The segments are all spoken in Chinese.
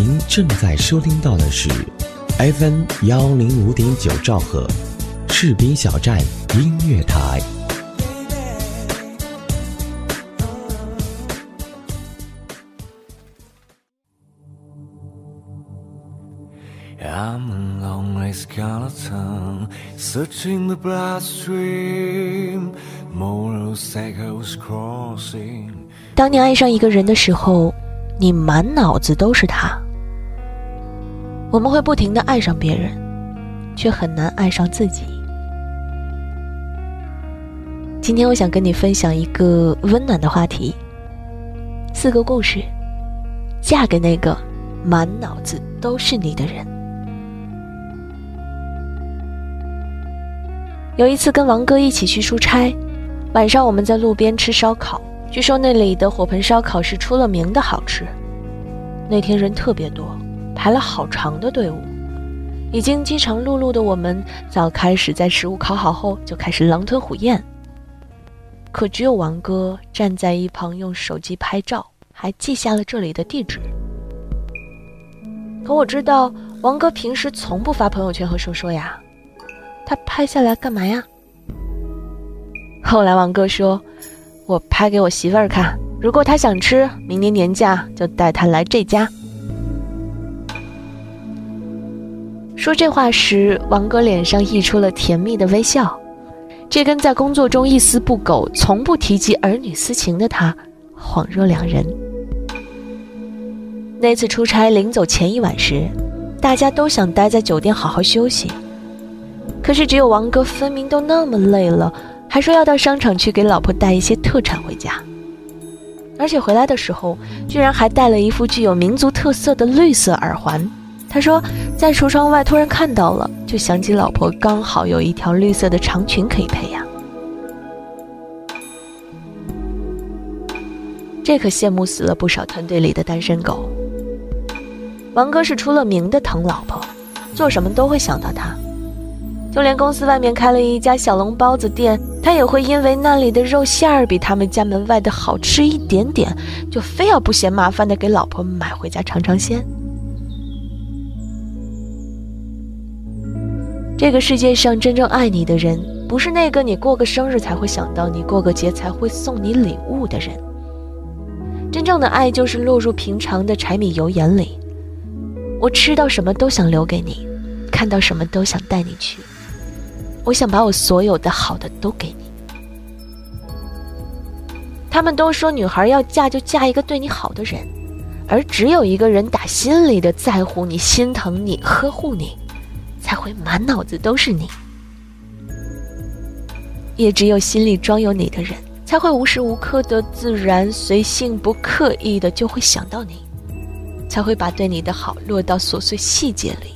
您正在收听到的是 FM 幺零五点九兆赫，赤兵小站音乐台。I'm a lonely skeleton searching the bloodstream. Motorcycles crossing. 当你爱上一个人的时候，你满脑子都是他。我们会不停的爱上别人，却很难爱上自己。今天我想跟你分享一个温暖的话题，四个故事，嫁给那个满脑子都是你的人。有一次跟王哥一起去出差，晚上我们在路边吃烧烤，据说那里的火盆烧烤是出了名的好吃。那天人特别多，排了好长的队伍。已经饥肠辘辘的我们，早开始在食物烤好后就开始狼吞虎咽。可只有王哥站在一旁用手机拍照，还记下了这里的地址。可我知道王哥平时从不发朋友圈和说说呀。他拍下来干嘛呀？后来王哥说：“我拍给我媳妇儿看，如果她想吃，明年年假就带她来这家。”说这话时，王哥脸上溢出了甜蜜的微笑，这跟在工作中一丝不苟、从不提及儿女私情的他恍若两人。那次出差临走前一晚时，大家都想待在酒店好好休息。可是只有王哥，分明都那么累了，还说要到商场去给老婆带一些特产回家。而且回来的时候，居然还带了一副具有民族特色的绿色耳环。他说在橱窗外突然看到了，就想起老婆刚好有一条绿色的长裙可以配呀。这可羡慕死了不少团队里的单身狗。王哥是出了名的疼老婆，做什么都会想到她。就连公司外面开了一家小笼包子店，他也会因为那里的肉馅儿比他们家门外的好吃一点点，就非要不嫌麻烦的给老婆买回家尝尝鲜。这个世界上真正爱你的人，不是那个你过个生日才会想到你，过个节才会送你礼物的人。真正的爱就是落入平常的柴米油盐里，我吃到什么都想留给你，看到什么都想带你去。我想把我所有的好的都给你。他们都说女孩要嫁就嫁一个对你好的人，而只有一个人打心里的在乎你、心疼你、呵护你，才会满脑子都是你。也只有心里装有你的人，才会无时无刻的自然随性、不刻意的就会想到你，才会把对你的好落到琐碎细节里。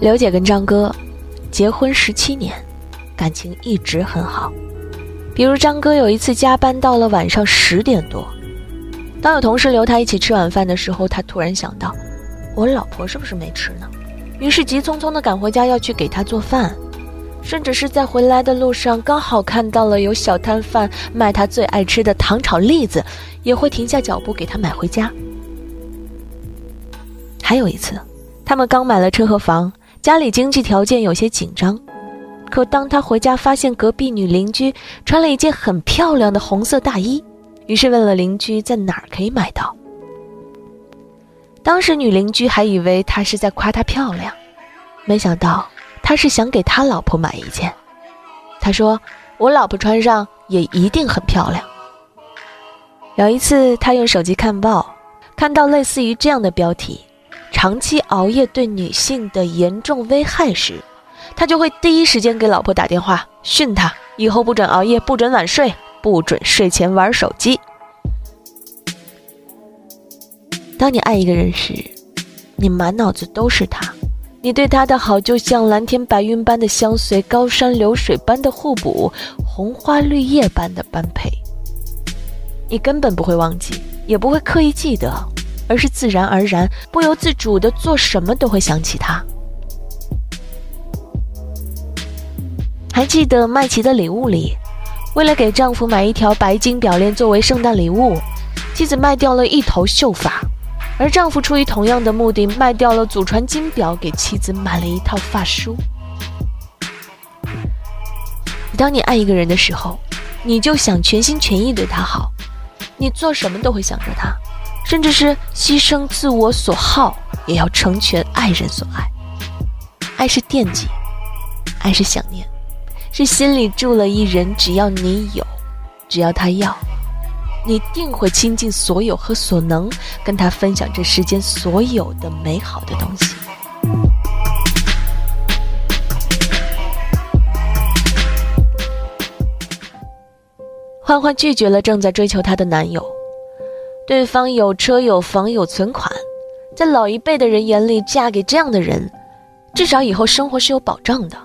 刘姐跟张哥结婚十七年，感情一直很好。比如张哥有一次加班到了晚上十点多，当有同事留他一起吃晚饭的时候，他突然想到，我老婆是不是没吃呢？于是急匆匆的赶回家要去给她做饭，甚至是在回来的路上刚好看到了有小摊贩卖他最爱吃的糖炒栗子，也会停下脚步给他买回家。还有一次，他们刚买了车和房。家里经济条件有些紧张，可当他回家发现隔壁女邻居穿了一件很漂亮的红色大衣，于是问了邻居在哪儿可以买到。当时女邻居还以为他是在夸她漂亮，没想到他是想给他老婆买一件。他说：“我老婆穿上也一定很漂亮。”有一次他用手机看报，看到类似于这样的标题。长期熬夜对女性的严重危害时，他就会第一时间给老婆打电话训他，以后不准熬夜，不准晚睡，不准睡前玩手机。当你爱一个人时，你满脑子都是他，你对他的好就像蓝天白云般的相随，高山流水般的互补，红花绿叶般的般配。你根本不会忘记，也不会刻意记得。而是自然而然、不由自主的做什么都会想起他。还记得麦琪的礼物里，为了给丈夫买一条白金表链作为圣诞礼物，妻子卖掉了一头秀发，而丈夫出于同样的目的，卖掉了祖传金表，给妻子买了一套发梳。当你爱一个人的时候，你就想全心全意对他好，你做什么都会想着他，甚至是牺牲自我所好，也要成全爱人所爱。爱是惦记，爱是想念。是心里住了一人，只要你有，只要他要，你定会倾尽所有和所能，跟他分享这世间所有的美好的东西。欢欢拒绝了正在追求她的男友，对方有车有房有存款，在老一辈的人眼里，嫁给这样的人，至少以后生活是有保障的。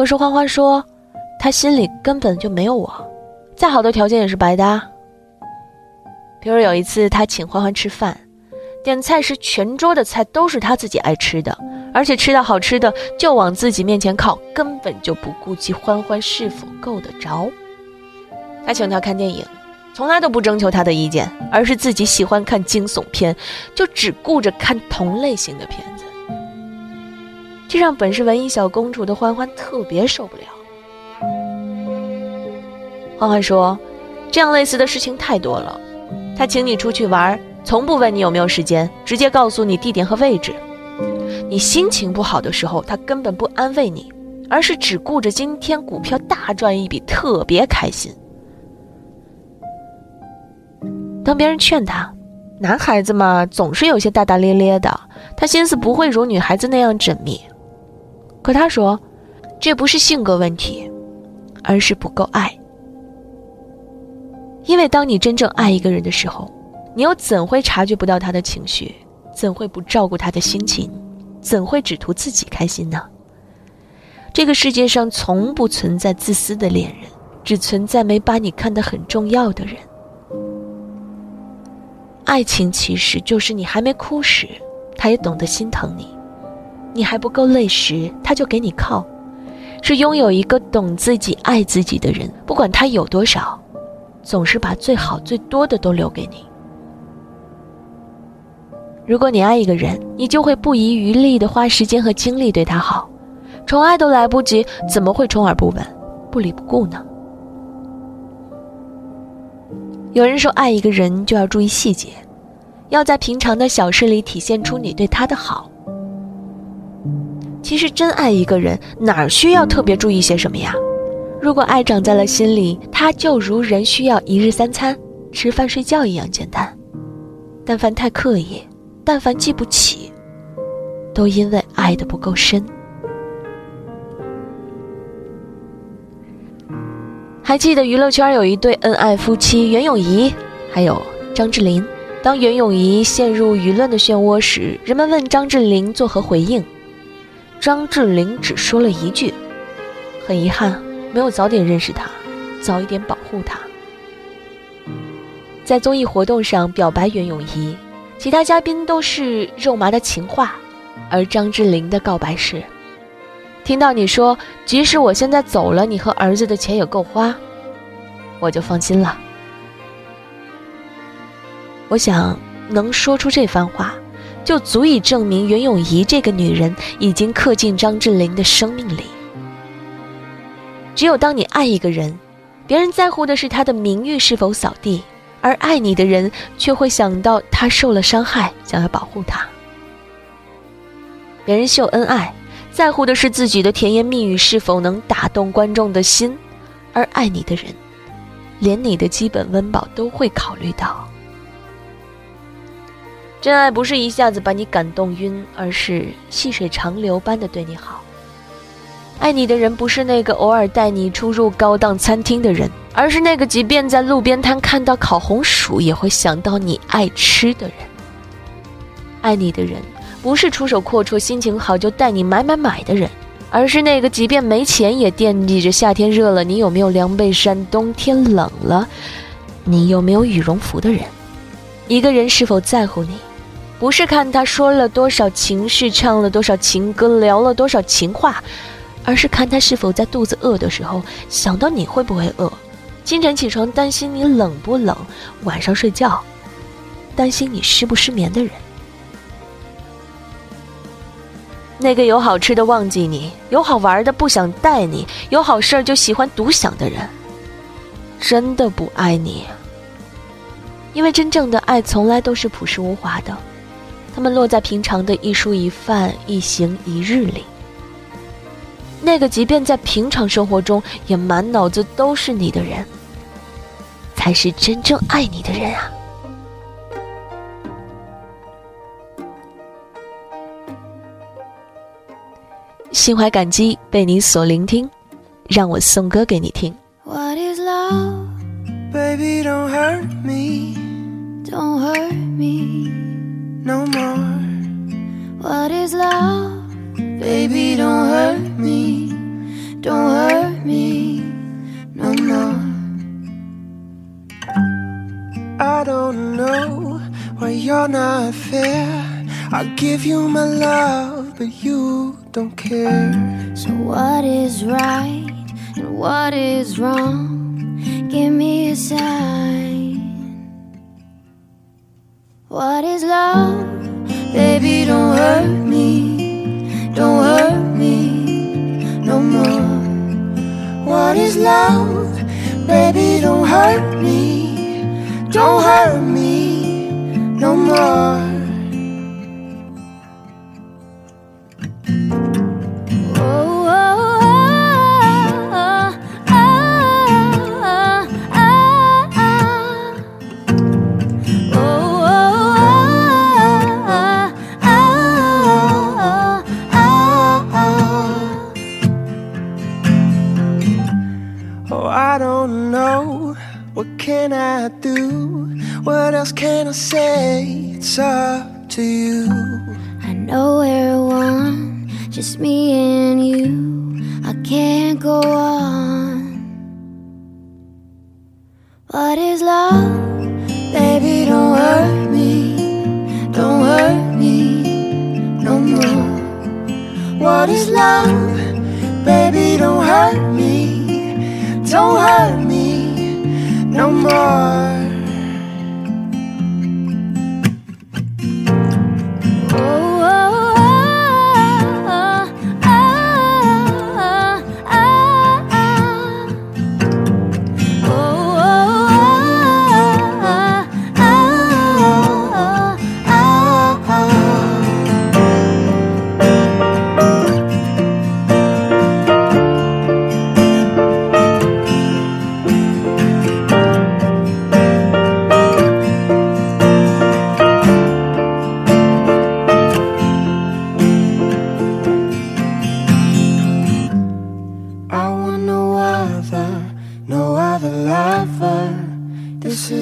可是欢欢说，他心里根本就没有我，再好的条件也是白搭。比如有一次他请欢欢吃饭，点菜时全桌的菜都是他自己爱吃的，而且吃到好吃的就往自己面前靠，根本就不顾及欢欢是否够得着。他请他看电影，从来都不征求他的意见，而是自己喜欢看惊悚片，就只顾着看同类型的片子。这让本是文艺小公主的欢欢特别受不了。欢欢说：“这样类似的事情太多了。他请你出去玩，从不问你有没有时间，直接告诉你地点和位置。你心情不好的时候，他根本不安慰你，而是只顾着今天股票大赚一笔，特别开心。当别人劝他，男孩子嘛，总是有些大大咧咧的，他心思不会如女孩子那样缜密。”可他说，这不是性格问题，而是不够爱。因为当你真正爱一个人的时候，你又怎会察觉不到他的情绪？怎会不照顾他的心情？怎会只图自己开心呢？这个世界上从不存在自私的恋人，只存在没把你看得很重要的人。爱情其实就是你还没哭时，他也懂得心疼你。你还不够累时，他就给你靠，是拥有一个懂自己、爱自己的人。不管他有多少，总是把最好、最多的都留给你。如果你爱一个人，你就会不遗余力的花时间和精力对他好，宠爱都来不及，怎么会充耳不闻、不理不顾呢？有人说，爱一个人就要注意细节，要在平常的小事里体现出你对他的好。其实真爱一个人，哪儿需要特别注意些什么呀？如果爱长在了心里，它就如人需要一日三餐、吃饭睡觉一样简单。但凡太刻意，但凡记不起，都因为爱的不够深。还记得娱乐圈有一对恩爱夫妻袁咏仪，还有张智霖。当袁咏仪陷入舆论的漩涡时，人们问张智霖作何回应？张智霖只说了一句：“很遗憾，没有早点认识他，早一点保护他。”在综艺活动上表白袁咏仪，其他嘉宾都是肉麻的情话，而张智霖的告白是：“听到你说，即使我现在走了，你和儿子的钱也够花，我就放心了。”我想能说出这番话。就足以证明袁咏仪这个女人已经刻进张智霖的生命里。只有当你爱一个人，别人在乎的是他的名誉是否扫地，而爱你的人却会想到他受了伤害，想要保护他。别人秀恩爱，在乎的是自己的甜言蜜语是否能打动观众的心，而爱你的人，连你的基本温饱都会考虑到。真爱不是一下子把你感动晕，而是细水长流般的对你好。爱你的人不是那个偶尔带你出入高档餐厅的人，而是那个即便在路边摊看到烤红薯也会想到你爱吃的人。爱你的人不是出手阔绰、心情好就带你买买买的人，而是那个即便没钱也惦记着夏天热了你有没有凉被衫，冬天冷了你有没有羽绒服的人。一个人是否在乎你？不是看他说了多少情事，唱了多少情歌，聊了多少情话，而是看他是否在肚子饿的时候想到你会不会饿，清晨起床担心你冷不冷，晚上睡觉担心你失不失眠的人。那个有好吃的忘记你，有好玩的不想带你，有好事就喜欢独享的人，真的不爱你。因为真正的爱从来都是朴实无华的，他们落在平常的一蔬一饭、一行一日里。那个即便在平常生活中也满脑子都是你的人，才是真正爱你的人啊！心怀感激被你所聆听，让我送歌给你听。What is love? Baby, don't hurt me Don't hurt me no more. What is love? Baby, don't hurt me. Don't hurt me no more I don't know why you're not fair. I give you my love, but you don't care. So what is right and what is wrong? Give me a sign What is love? Baby, don't hurt me Don't hurt me no more What is love? Baby, don't hurt me. Don't hurt me no more. Else can I say? It's up to you.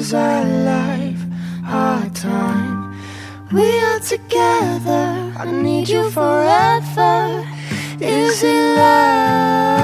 is our life, our time. We are together, I need you forever. Is it love?